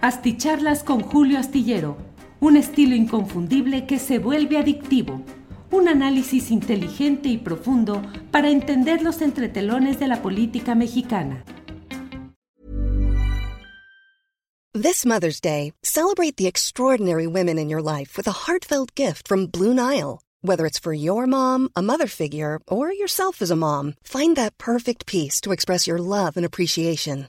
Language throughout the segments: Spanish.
Asticharlas con Julio Astillero, un estilo inconfundible que se vuelve adictivo, un análisis inteligente y profundo para entender los entretelones de la política mexicana. This Mother's Day, celebrate the extraordinary women in your life with a heartfelt gift from Blue Nile. Whether it's for your mom, a mother figure, or yourself as a mom, find that perfect piece to express your love and appreciation.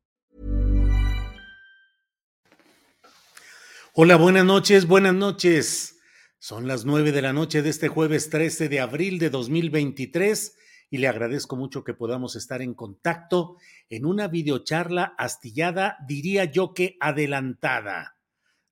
Hola, buenas noches, buenas noches. Son las nueve de la noche de este jueves 13 de abril de 2023 y le agradezco mucho que podamos estar en contacto en una videocharla astillada, diría yo que adelantada.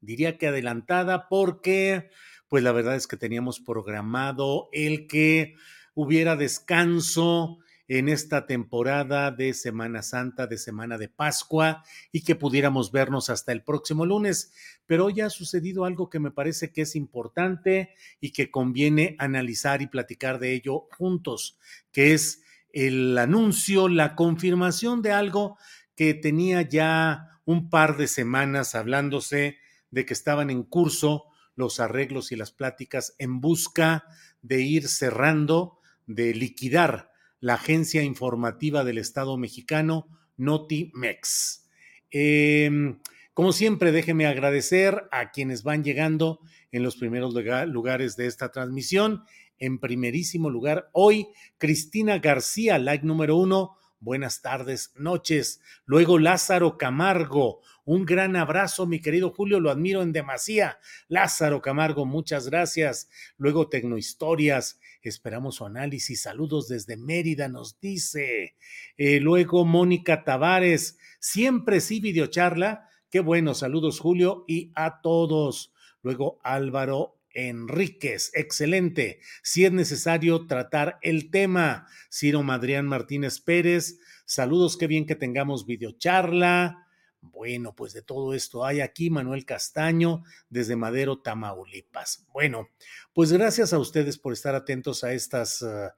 Diría que adelantada porque, pues la verdad es que teníamos programado el que hubiera descanso en esta temporada de Semana Santa, de Semana de Pascua, y que pudiéramos vernos hasta el próximo lunes. Pero hoy ha sucedido algo que me parece que es importante y que conviene analizar y platicar de ello juntos, que es el anuncio, la confirmación de algo que tenía ya un par de semanas hablándose de que estaban en curso los arreglos y las pláticas en busca de ir cerrando, de liquidar la agencia informativa del Estado mexicano, Notimex. Eh, como siempre, déjeme agradecer a quienes van llegando en los primeros lugares de esta transmisión. En primerísimo lugar, hoy, Cristina García, like número uno. Buenas tardes, noches. Luego, Lázaro Camargo. Un gran abrazo, mi querido Julio, lo admiro en demasía. Lázaro Camargo, muchas gracias. Luego, Tecnohistorias. Esperamos su análisis. Saludos desde Mérida, nos dice. Eh, luego, Mónica Tavares. Siempre sí, videocharla. Qué bueno, saludos, Julio, y a todos. Luego, Álvaro Enríquez, excelente. Si es necesario tratar el tema, Ciro Madrián Martínez Pérez, saludos, qué bien que tengamos videocharla. Bueno, pues de todo esto hay aquí Manuel Castaño desde Madero, Tamaulipas. Bueno, pues gracias a ustedes por estar atentos a estas uh,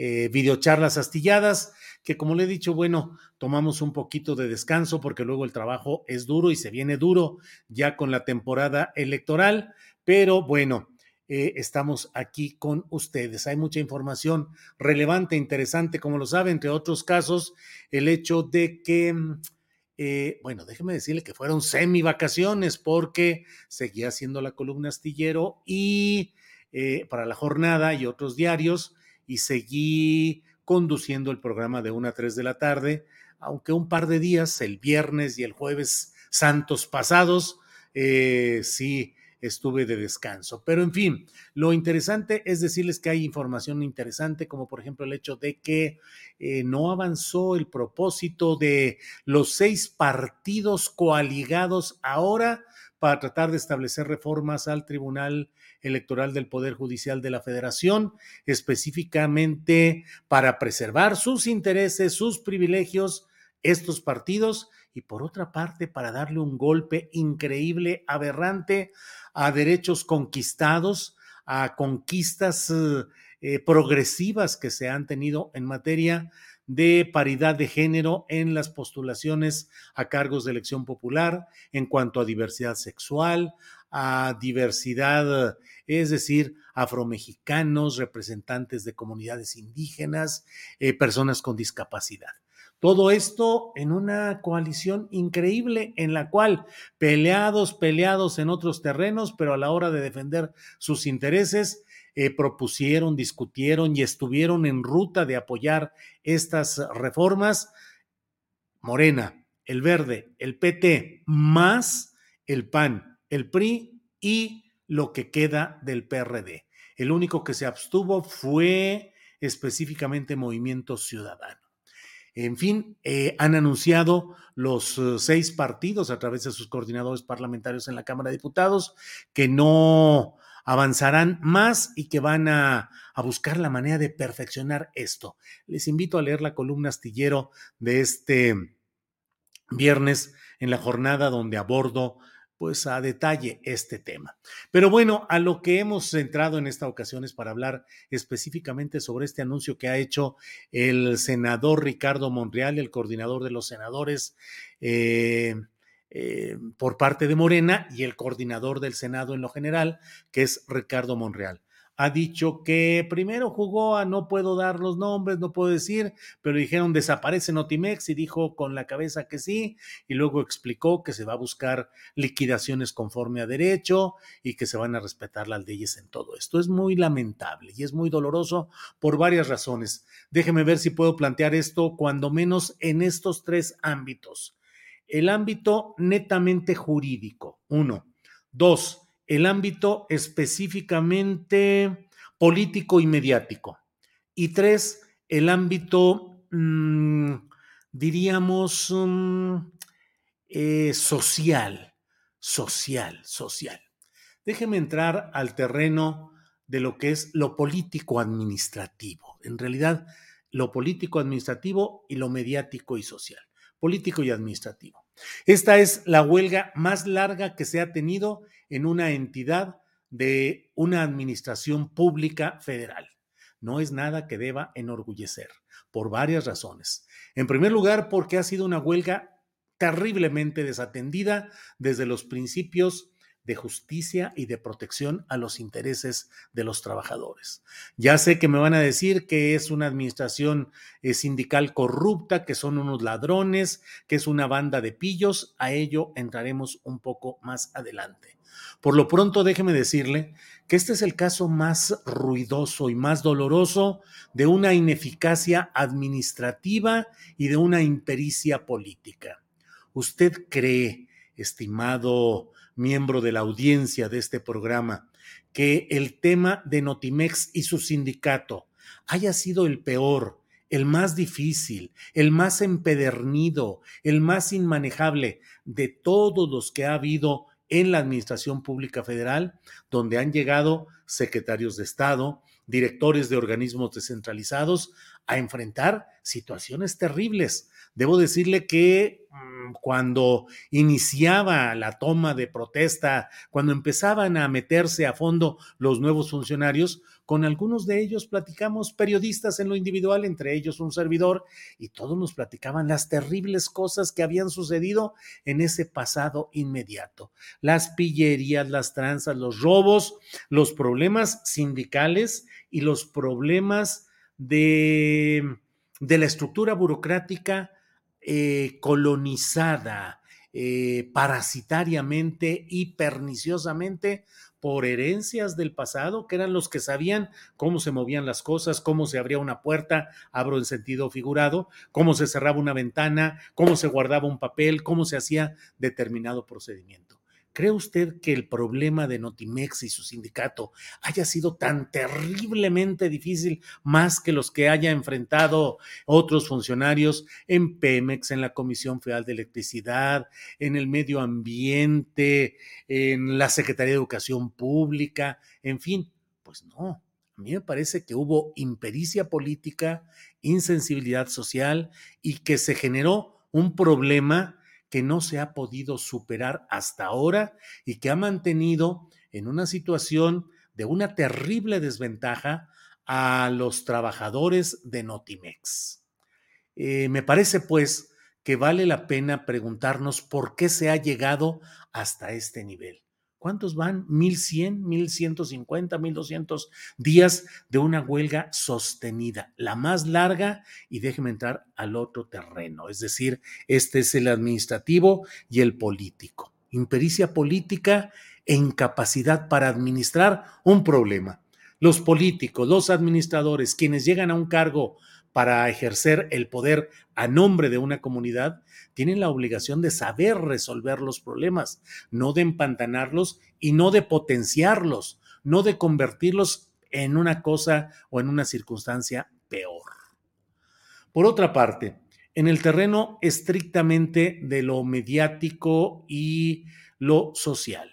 eh, videocharlas astilladas, que como le he dicho, bueno, tomamos un poquito de descanso porque luego el trabajo es duro y se viene duro ya con la temporada electoral, pero bueno, eh, estamos aquí con ustedes. Hay mucha información relevante, interesante, como lo saben, entre otros casos, el hecho de que... Eh, bueno, déjeme decirle que fueron semi vacaciones porque seguía haciendo la columna astillero y eh, para la jornada y otros diarios y seguí conduciendo el programa de 1 a 3 de la tarde, aunque un par de días, el viernes y el jueves santos pasados, eh, sí estuve de descanso. Pero en fin, lo interesante es decirles que hay información interesante, como por ejemplo el hecho de que eh, no avanzó el propósito de los seis partidos coaligados ahora para tratar de establecer reformas al Tribunal Electoral del Poder Judicial de la Federación, específicamente para preservar sus intereses, sus privilegios, estos partidos, y por otra parte para darle un golpe increíble, aberrante a derechos conquistados, a conquistas eh, progresivas que se han tenido en materia de paridad de género en las postulaciones a cargos de elección popular, en cuanto a diversidad sexual, a diversidad, es decir, afromexicanos, representantes de comunidades indígenas, eh, personas con discapacidad. Todo esto en una coalición increíble en la cual peleados, peleados en otros terrenos, pero a la hora de defender sus intereses, eh, propusieron, discutieron y estuvieron en ruta de apoyar estas reformas. Morena, el Verde, el PT, más el PAN, el PRI y lo que queda del PRD. El único que se abstuvo fue específicamente Movimiento Ciudadano. En fin, eh, han anunciado los uh, seis partidos a través de sus coordinadores parlamentarios en la Cámara de Diputados que no avanzarán más y que van a, a, buscar la manera de perfeccionar esto. Les invito a leer la columna astillero de este viernes en la jornada donde abordo pues a detalle este tema. Pero bueno, a lo que hemos centrado en esta ocasión es para hablar específicamente sobre este anuncio que ha hecho el senador Ricardo Monreal, el coordinador de los senadores eh, eh, por parte de Morena y el coordinador del Senado en lo general, que es Ricardo Monreal ha dicho que primero jugó a no puedo dar los nombres, no puedo decir, pero dijeron desaparece Notimex y dijo con la cabeza que sí, y luego explicó que se va a buscar liquidaciones conforme a derecho y que se van a respetar las leyes en todo esto. Es muy lamentable y es muy doloroso por varias razones. Déjeme ver si puedo plantear esto cuando menos en estos tres ámbitos. El ámbito netamente jurídico, uno. Dos, el ámbito específicamente político y mediático. Y tres, el ámbito, mmm, diríamos, um, eh, social, social, social. Déjeme entrar al terreno de lo que es lo político administrativo. En realidad, lo político administrativo y lo mediático y social. Político y administrativo. Esta es la huelga más larga que se ha tenido en una entidad de una administración pública federal. No es nada que deba enorgullecer, por varias razones. En primer lugar, porque ha sido una huelga terriblemente desatendida desde los principios de justicia y de protección a los intereses de los trabajadores. Ya sé que me van a decir que es una administración eh, sindical corrupta, que son unos ladrones, que es una banda de pillos. A ello entraremos un poco más adelante. Por lo pronto, déjeme decirle que este es el caso más ruidoso y más doloroso de una ineficacia administrativa y de una impericia política. ¿Usted cree, estimado miembro de la audiencia de este programa, que el tema de Notimex y su sindicato haya sido el peor, el más difícil, el más empedernido, el más inmanejable de todos los que ha habido en la Administración Pública Federal, donde han llegado secretarios de Estado, directores de organismos descentralizados a enfrentar situaciones terribles. Debo decirle que mm, cuando iniciaba la toma de protesta, cuando empezaban a meterse a fondo los nuevos funcionarios, con algunos de ellos platicamos periodistas en lo individual, entre ellos un servidor, y todos nos platicaban las terribles cosas que habían sucedido en ese pasado inmediato. Las pillerías, las tranzas, los robos, los problemas sindicales y los problemas de, de la estructura burocrática eh, colonizada eh, parasitariamente y perniciosamente por herencias del pasado, que eran los que sabían cómo se movían las cosas, cómo se abría una puerta, abro en sentido figurado, cómo se cerraba una ventana, cómo se guardaba un papel, cómo se hacía determinado procedimiento. ¿Cree usted que el problema de Notimex y su sindicato haya sido tan terriblemente difícil más que los que haya enfrentado otros funcionarios en Pemex, en la Comisión Federal de Electricidad, en el medio ambiente, en la Secretaría de Educación Pública, en fin? Pues no. A mí me parece que hubo impericia política, insensibilidad social y que se generó un problema que no se ha podido superar hasta ahora y que ha mantenido en una situación de una terrible desventaja a los trabajadores de Notimex. Eh, me parece pues que vale la pena preguntarnos por qué se ha llegado hasta este nivel. ¿Cuántos van? ¿1100, 1150, 1200 días de una huelga sostenida? La más larga, y déjeme entrar al otro terreno, es decir, este es el administrativo y el político. Impericia política e incapacidad para administrar un problema. Los políticos, los administradores, quienes llegan a un cargo para ejercer el poder a nombre de una comunidad, tienen la obligación de saber resolver los problemas, no de empantanarlos y no de potenciarlos, no de convertirlos en una cosa o en una circunstancia peor. Por otra parte, en el terreno estrictamente de lo mediático y lo social.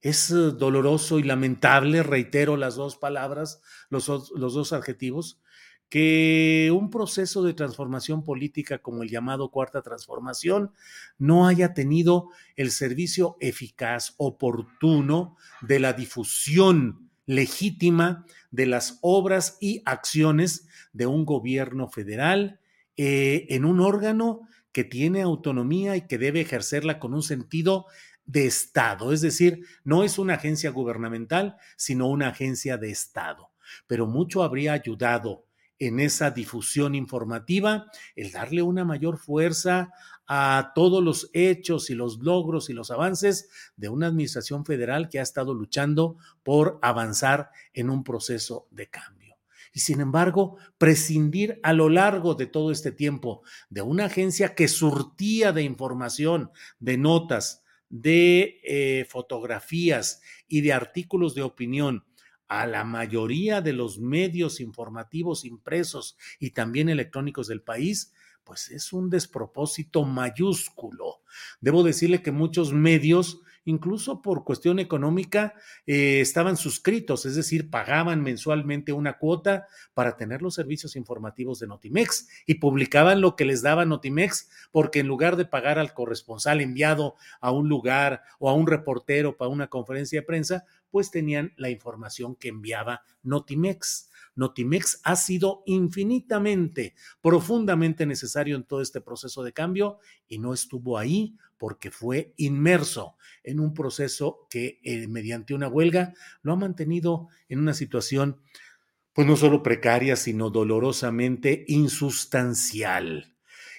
Es doloroso y lamentable, reitero las dos palabras, los, dos adjetivos, que un proceso de transformación política como el llamado Cuarta Transformación no haya tenido el servicio eficaz, oportuno de la difusión legítima de las obras y acciones de un gobierno federal eh, en un órgano que tiene autonomía y que debe ejercerla con un sentido de Estado, es decir, no es una agencia gubernamental, sino una agencia de Estado. Pero mucho habría ayudado en esa difusión informativa, el darle una mayor fuerza a todos los hechos y los logros y los avances de una administración federal que ha estado luchando por avanzar en un proceso de cambio. Y sin embargo, prescindir a lo largo de todo este tiempo de una agencia que surtía de información, de notas, de eh, fotografías y de artículos de opinión a la mayoría de los medios informativos impresos y también electrónicos del país, pues es un despropósito mayúsculo. Debo decirle que muchos medios incluso por cuestión económica, eh, estaban suscritos, es decir, pagaban mensualmente una cuota para tener los servicios informativos de Notimex y publicaban lo que les daba Notimex, porque en lugar de pagar al corresponsal enviado a un lugar o a un reportero para una conferencia de prensa, pues tenían la información que enviaba Notimex. Notimex ha sido infinitamente, profundamente necesario en todo este proceso de cambio y no estuvo ahí porque fue inmerso en un proceso que eh, mediante una huelga lo ha mantenido en una situación pues no solo precaria, sino dolorosamente insustancial.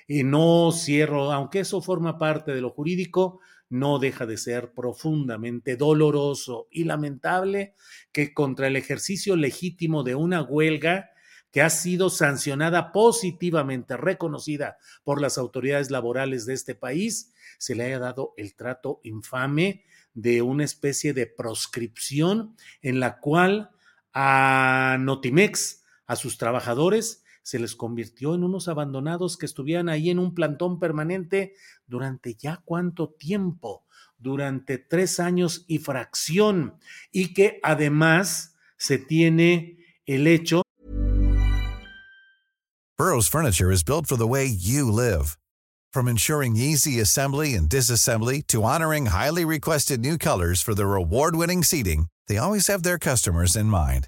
Y no cierro, aunque eso forma parte de lo jurídico, no deja de ser profundamente doloroso y lamentable que contra el ejercicio legítimo de una huelga que ha sido sancionada positivamente, reconocida por las autoridades laborales de este país, se le haya dado el trato infame de una especie de proscripción en la cual a Notimex, a sus trabajadores, se les convirtió en unos abandonados que estuvieran ahí en un plantón permanente durante ya cuánto tiempo, durante tres años y fracción, y que además se tiene el hecho. Burroughs Furniture is built for the way you live. From ensuring easy assembly and disassembly to honoring highly requested new colors for their award-winning seating, they always have their customers in mind.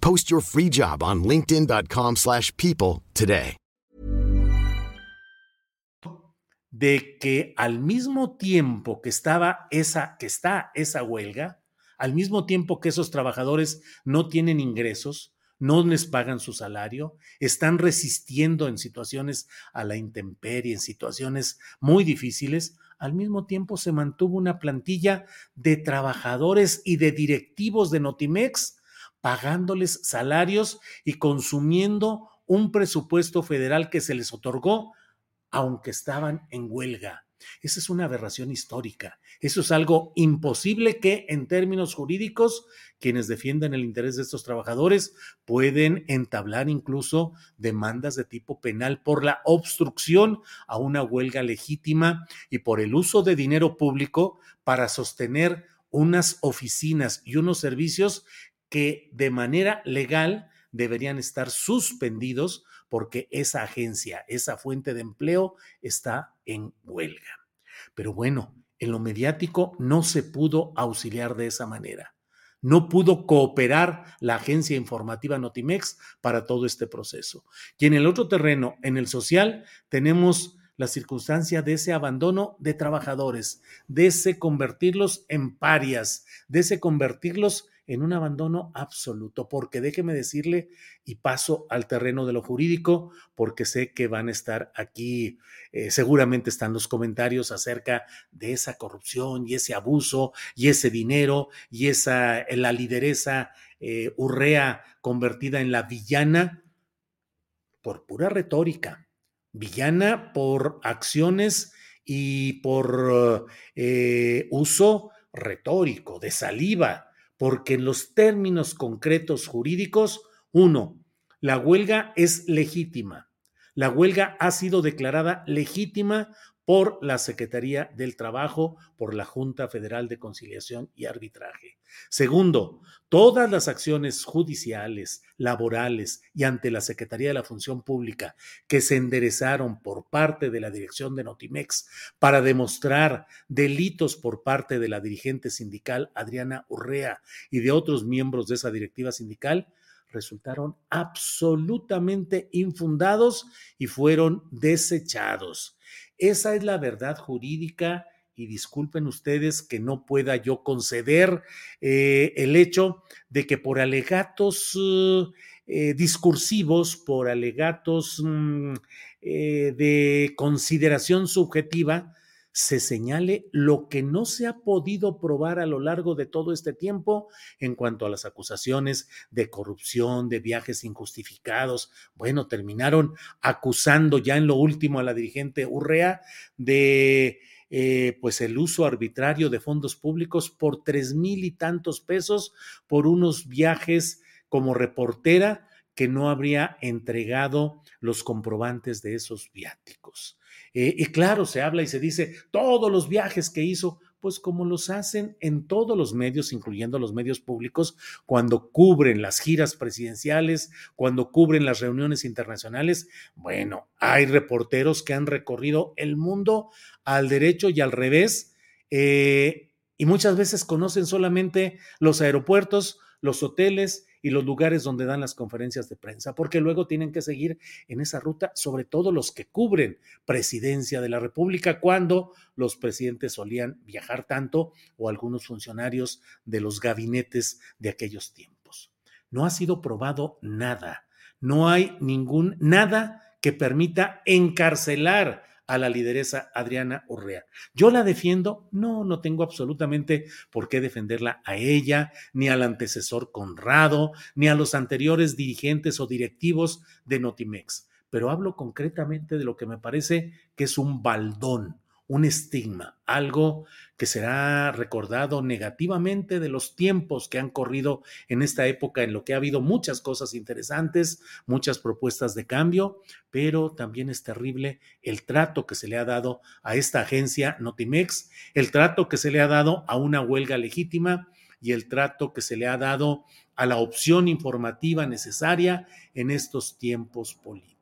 Post your free job on linkedin.com/people today. De que al mismo tiempo que estaba esa que está esa huelga, al mismo tiempo que esos trabajadores no tienen ingresos, no les pagan su salario, están resistiendo en situaciones a la intemperie, en situaciones muy difíciles, al mismo tiempo se mantuvo una plantilla de trabajadores y de directivos de Notimex pagándoles salarios y consumiendo un presupuesto federal que se les otorgó, aunque estaban en huelga. Esa es una aberración histórica. Eso es algo imposible que en términos jurídicos quienes defiendan el interés de estos trabajadores pueden entablar incluso demandas de tipo penal por la obstrucción a una huelga legítima y por el uso de dinero público para sostener unas oficinas y unos servicios que de manera legal deberían estar suspendidos porque esa agencia, esa fuente de empleo está en huelga. Pero bueno, en lo mediático no se pudo auxiliar de esa manera. No pudo cooperar la agencia informativa Notimex para todo este proceso. Y en el otro terreno, en el social, tenemos la circunstancia de ese abandono de trabajadores, de ese convertirlos en parias, de ese convertirlos en un abandono absoluto, porque déjeme decirle, y paso al terreno de lo jurídico, porque sé que van a estar aquí, eh, seguramente están los comentarios acerca de esa corrupción y ese abuso y ese dinero y esa, la lideresa eh, urrea convertida en la villana por pura retórica, villana por acciones y por eh, uso retórico, de saliva, porque en los términos concretos jurídicos, uno, la huelga es legítima. La huelga ha sido declarada legítima por la Secretaría del Trabajo, por la Junta Federal de Conciliación y Arbitraje. Segundo, todas las acciones judiciales, laborales y ante la Secretaría de la Función Pública que se enderezaron por parte de la dirección de Notimex para demostrar delitos por parte de la dirigente sindical Adriana Urrea y de otros miembros de esa directiva sindical, resultaron absolutamente infundados y fueron desechados. Esa es la verdad jurídica y disculpen ustedes que no pueda yo conceder eh, el hecho de que por alegatos eh, discursivos, por alegatos mm, eh, de consideración subjetiva, se señale lo que no se ha podido probar a lo largo de todo este tiempo en cuanto a las acusaciones de corrupción, de viajes injustificados. Bueno, terminaron acusando ya en lo último a la dirigente Urrea de eh, pues el uso arbitrario de fondos públicos por tres mil y tantos pesos por unos viajes como reportera que no habría entregado los comprobantes de esos viáticos. Eh, y claro, se habla y se dice todos los viajes que hizo, pues como los hacen en todos los medios, incluyendo los medios públicos, cuando cubren las giras presidenciales, cuando cubren las reuniones internacionales. Bueno, hay reporteros que han recorrido el mundo al derecho y al revés, eh, y muchas veces conocen solamente los aeropuertos, los hoteles, y los lugares donde dan las conferencias de prensa, porque luego tienen que seguir en esa ruta, sobre todo los que cubren presidencia de la República, cuando los presidentes solían viajar tanto o algunos funcionarios de los gabinetes de aquellos tiempos. No ha sido probado nada, no hay ningún nada que permita encarcelar a la lideresa Adriana Urrea. ¿Yo la defiendo? No, no tengo absolutamente por qué defenderla a ella, ni al antecesor Conrado, ni a los anteriores dirigentes o directivos de Notimex. Pero hablo concretamente de lo que me parece que es un baldón, un estigma, algo que será recordado negativamente de los tiempos que han corrido en esta época en lo que ha habido muchas cosas interesantes, muchas propuestas de cambio, pero también es terrible el trato que se le ha dado a esta agencia Notimex, el trato que se le ha dado a una huelga legítima y el trato que se le ha dado a la opción informativa necesaria en estos tiempos políticos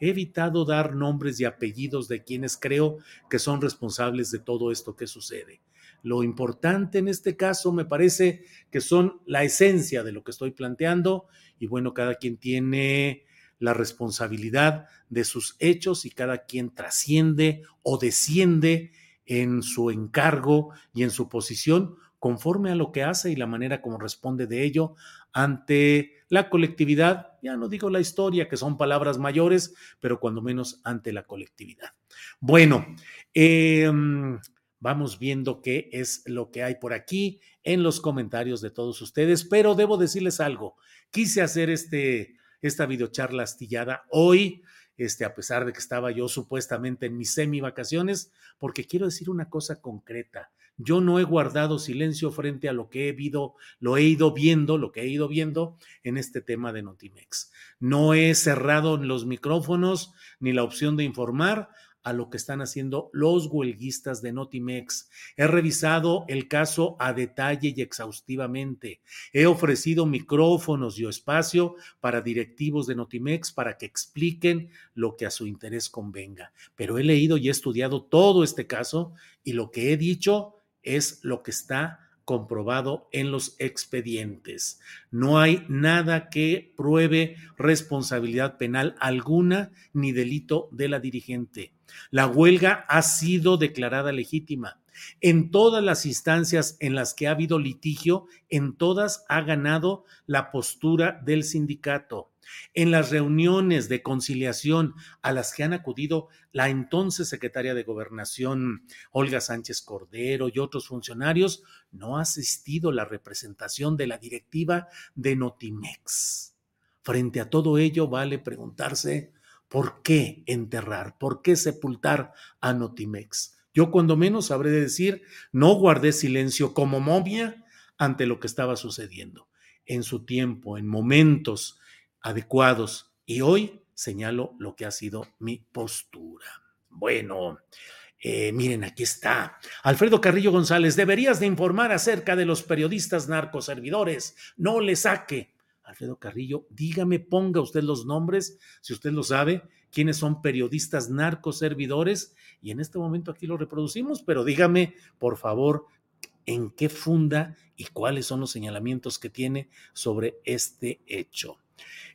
he evitado dar nombres y apellidos de quienes creo que son responsables de todo esto que sucede. Lo importante en este caso me parece que son la esencia de lo que estoy planteando y bueno, cada quien tiene la responsabilidad de sus hechos y cada quien trasciende o desciende en su encargo y en su posición conforme a lo que hace y la manera como responde de ello ante la colectividad, ya no digo la historia, que son palabras mayores, pero cuando menos ante la colectividad. Bueno, em, vamos viendo qué es lo que hay por aquí en los comentarios de todos ustedes, pero debo decirles algo, quise hacer este, esta videocharla astillada hoy, este, a pesar de que estaba yo supuestamente en mis semi vacaciones, porque quiero decir una cosa concreta. Yo no he guardado silencio frente a lo que he visto, lo he ido viendo, lo que he ido viendo en este tema de Notimex. No he cerrado los micrófonos ni la opción de informar a lo que están haciendo los huelguistas de Notimex. He revisado el caso a detalle y exhaustivamente. He ofrecido micrófonos y espacio para directivos de Notimex para que expliquen lo que a su interés convenga. Pero he leído y he estudiado todo este caso y lo que he dicho es lo que está comprobado en los expedientes. No hay nada que pruebe responsabilidad penal alguna ni delito de la dirigente. La huelga ha sido declarada legítima. En todas las instancias en las que ha habido litigio, en todas ha ganado la postura del sindicato. En las reuniones de conciliación a las que han acudido la entonces secretaria de Gobernación, Olga Sánchez Cordero, y otros funcionarios, no ha asistido la representación de la directiva de Notimex. Frente a todo ello, vale preguntarse por qué enterrar, por qué sepultar a Notimex. Yo cuando menos sabré decir, no guardé silencio como momia ante lo que estaba sucediendo. En su tiempo, en momentos adecuados. Y hoy señalo lo que ha sido mi postura. Bueno, eh, miren, aquí está. Alfredo Carrillo González, deberías de informar acerca de los periodistas narcoservidores. No le saque. Alfredo Carrillo, dígame, ponga usted los nombres, si usted lo sabe, quiénes son periodistas narcoservidores. Y en este momento aquí lo reproducimos, pero dígame, por favor, en qué funda y cuáles son los señalamientos que tiene sobre este hecho.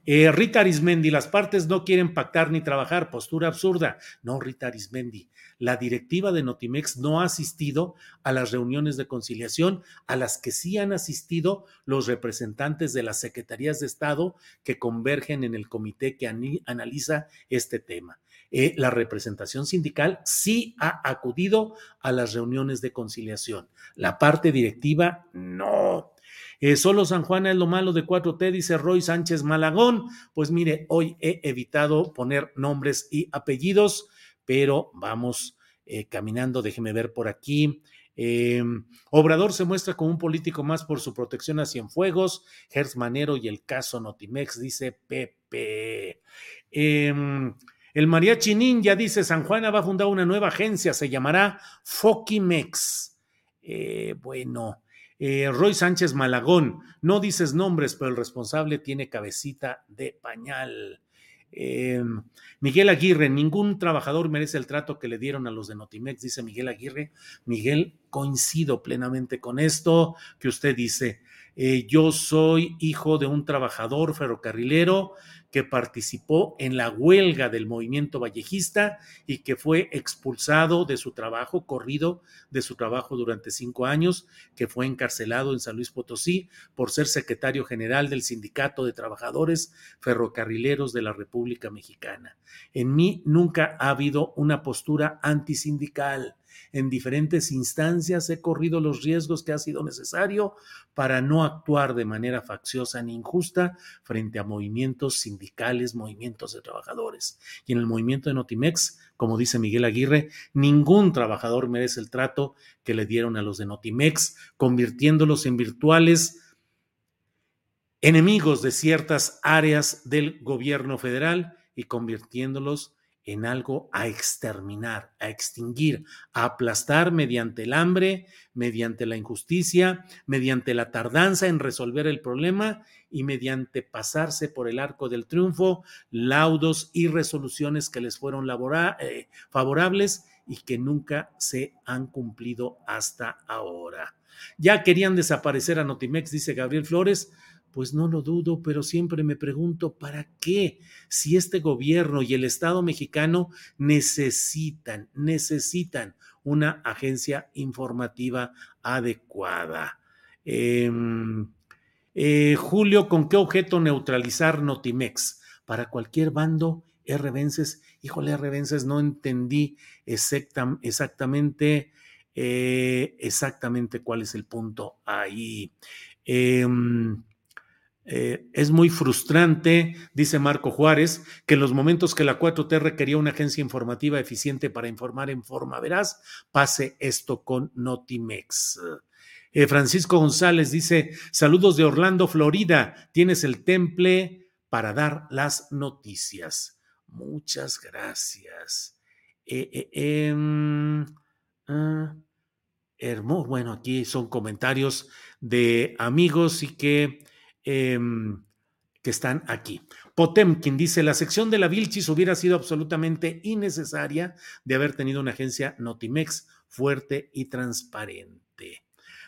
Eh, Rita Arismendi, las partes no quieren pactar ni trabajar, postura absurda. No, Rita Arismendi, la directiva de Notimex no ha asistido a las reuniones de conciliación a las que sí han asistido los representantes de las secretarías de Estado que convergen en el comité que analiza este tema. Eh, la representación sindical sí ha acudido a las reuniones de conciliación. La parte directiva no. Eh, solo San Juan es lo malo de 4T, dice Roy Sánchez Malagón. Pues mire, hoy he evitado poner nombres y apellidos, pero vamos eh, caminando. Déjeme ver por aquí. Em, Obrador se muestra como un político más por su protección a Cienfuegos, Hertz Manero y el caso Notimex, dice Pepe. Em, el mariachi ninja dice, San Juana va a fundar una nueva agencia, se llamará Fokimex. Eh, bueno, eh, Roy Sánchez Malagón, no dices nombres, pero el responsable tiene cabecita de pañal. Em, Miguel Aguirre, ningún trabajador merece el trato que le dieron a los de Notimex, dice Miguel Aguirre. Miguel, coincido plenamente con esto que usted dice. Eh, yo soy hijo de un trabajador ferrocarrilero que participó en la huelga del movimiento vallejista y que fue expulsado de su trabajo, corrido de su trabajo durante cinco años, que fue encarcelado en San Luis Potosí por ser secretario general del Sindicato de Trabajadores Ferrocarrileros de la República Mexicana. En mí nunca ha habido una postura antisindical en diferentes instancias he corrido los riesgos que ha sido necesario para no actuar de manera facciosa ni injusta frente a movimientos sindicales, movimientos de trabajadores. Y en el movimiento de Notimex, como dice Miguel Aguirre, ningún trabajador merece el trato que le dieron a los de Notimex, convirtiéndolos en virtuales enemigos de ciertas áreas del gobierno federal y convirtiéndolos en algo a exterminar, a extinguir, a aplastar mediante el hambre, mediante la injusticia, mediante la tardanza en resolver el problema y mediante pasarse por el arco del triunfo laudos y resoluciones que les fueron eh, favorables y que nunca se han cumplido hasta ahora. Ya querían desaparecer a Notimex, dice Gabriel Flores, pues no lo dudo, pero siempre me pregunto, ¿para qué? Si este gobierno y el Estado mexicano necesitan, necesitan una agencia informativa adecuada. Em, eh, Julio, ¿con qué objeto neutralizar Notimex? Para cualquier bando, R. Vences, híjole, R. Vences, no entendí exactamente, eh, exactamente cuál es el punto ahí. Em, eh, es muy frustrante, dice Marco Juárez, que en los momentos que la 4T requería una agencia informativa eficiente para informar en forma veraz, pase esto con Notimex. Eh, Francisco González dice, saludos de Orlando, Florida, tienes el temple para dar las noticias. Muchas gracias. eh, em, ah, hermoso. Bueno, aquí son comentarios de amigos y que, em, que están aquí. Potemkin dice, la sección de la Vilchis hubiera sido absolutamente innecesaria de haber tenido una agencia Notimex fuerte y transparente.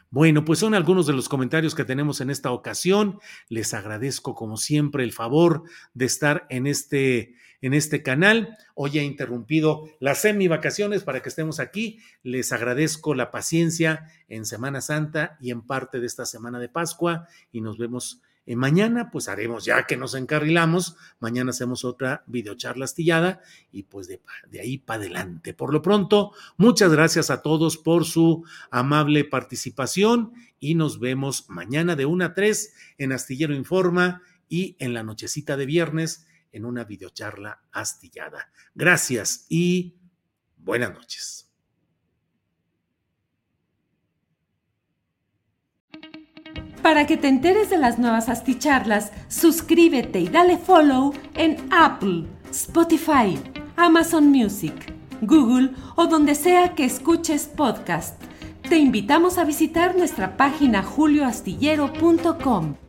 Bueno, pues son algunos de los comentarios que tenemos en esta ocasión. Les agradezco como siempre el favor de estar en este en este canal. Hoy he interrumpido las semi vacaciones para que estemos aquí. Les agradezco la paciencia en Semana Santa y en parte de esta semana de Pascua y nos vemos eh, mañana, pues haremos, ya que nos encarrilamos, mañana hacemos otra videocharla astillada y pues de, de ahí para adelante. Por lo pronto, muchas gracias a todos por su amable participación y nos vemos mañana de 1 a 3 en Astillero Informa y en la nochecita de viernes en una videocharla astillada. Gracias y buenas noches. Para que te enteres de las nuevas asticharlas, suscríbete y dale follow en Apple, Spotify, Amazon Music, Google o donde sea que escuches podcast. Te invitamos a visitar nuestra página julioastillero.com.